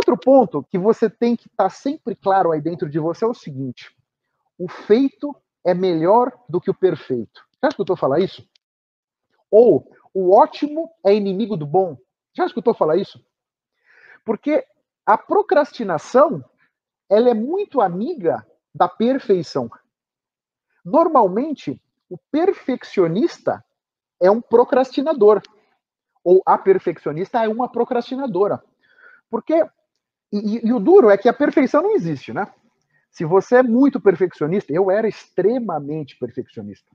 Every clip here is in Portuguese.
Outro ponto que você tem que estar tá sempre claro aí dentro de você é o seguinte: o feito é melhor do que o perfeito. Já escutou falar isso? Ou o ótimo é inimigo do bom. Já escutou falar isso? Porque a procrastinação ela é muito amiga da perfeição. Normalmente, o perfeccionista é um procrastinador. Ou a perfeccionista é uma procrastinadora. Porque, e, e, o duro é que a perfeição não existe, né? Se você é muito perfeccionista, eu era extremamente perfeccionista.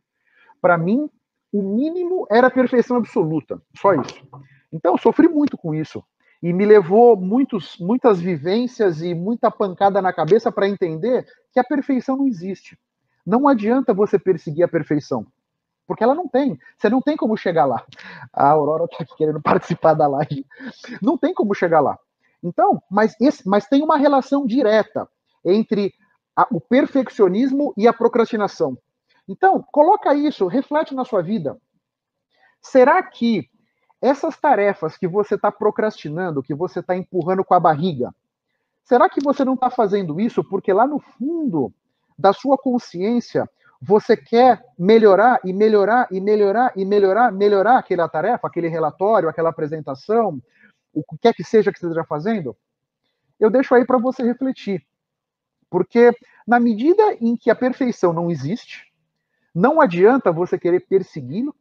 Para mim, o mínimo era perfeição absoluta, só isso. Então, sofri muito com isso. E me levou muitos, muitas vivências e muita pancada na cabeça para entender que a perfeição não existe. Não adianta você perseguir a perfeição, porque ela não tem. Você não tem como chegar lá. A Aurora está aqui querendo participar da live. Não tem como chegar lá. Então, mas, esse, mas tem uma relação direta entre a, o perfeccionismo e a procrastinação. Então, coloca isso, reflete na sua vida. Será que essas tarefas que você está procrastinando, que você está empurrando com a barriga, será que você não está fazendo isso porque lá no fundo da sua consciência você quer melhorar e melhorar e melhorar e melhorar, melhorar aquela tarefa, aquele relatório, aquela apresentação, o que quer que seja que você esteja fazendo, eu deixo aí para você refletir. Porque na medida em que a perfeição não existe, não adianta você querer persegui-lo,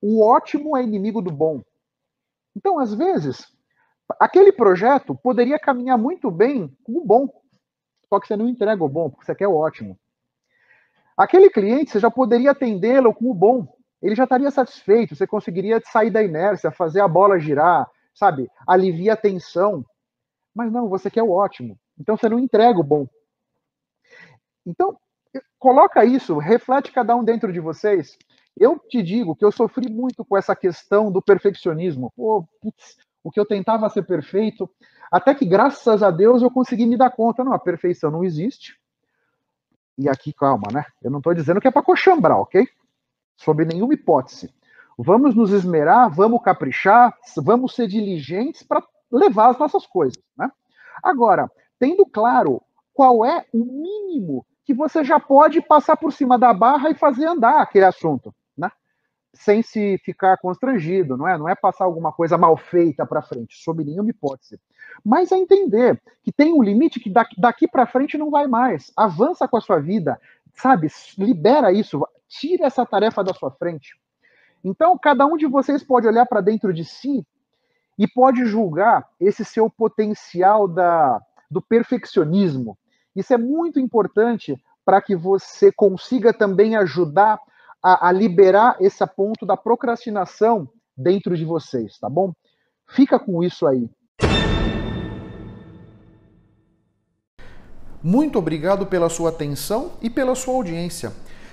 o ótimo é inimigo do bom. Então, às vezes, aquele projeto poderia caminhar muito bem com o bom, só que você não entrega o bom, porque você quer o ótimo. Aquele cliente, você já poderia atendê-lo com o bom, ele já estaria satisfeito, você conseguiria sair da inércia, fazer a bola girar, sabe? Alivia a tensão. Mas não, você quer o ótimo. Então você não entrega o bom. Então, coloca isso, reflete cada um dentro de vocês. Eu te digo que eu sofri muito com essa questão do perfeccionismo. Pô, putz, o que eu tentava ser perfeito, até que graças a Deus eu consegui me dar conta, não, a perfeição não existe. E aqui, calma, né? Eu não estou dizendo que é para coxambrar, ok? Sob nenhuma hipótese. Vamos nos esmerar, vamos caprichar, vamos ser diligentes para levar as nossas coisas. Né? Agora, tendo claro qual é o mínimo que você já pode passar por cima da barra e fazer andar aquele assunto, né? Sem se ficar constrangido, não é? Não é passar alguma coisa mal feita para frente, sob nenhuma hipótese. Mas é entender que tem um limite que daqui, daqui para frente não vai mais. Avança com a sua vida, sabe? Libera isso, tira essa tarefa da sua frente. Então, cada um de vocês pode olhar para dentro de si e pode julgar esse seu potencial da, do perfeccionismo. Isso é muito importante para que você consiga também ajudar a, a liberar esse ponto da procrastinação dentro de vocês, tá bom? Fica com isso aí. Muito obrigado pela sua atenção e pela sua audiência.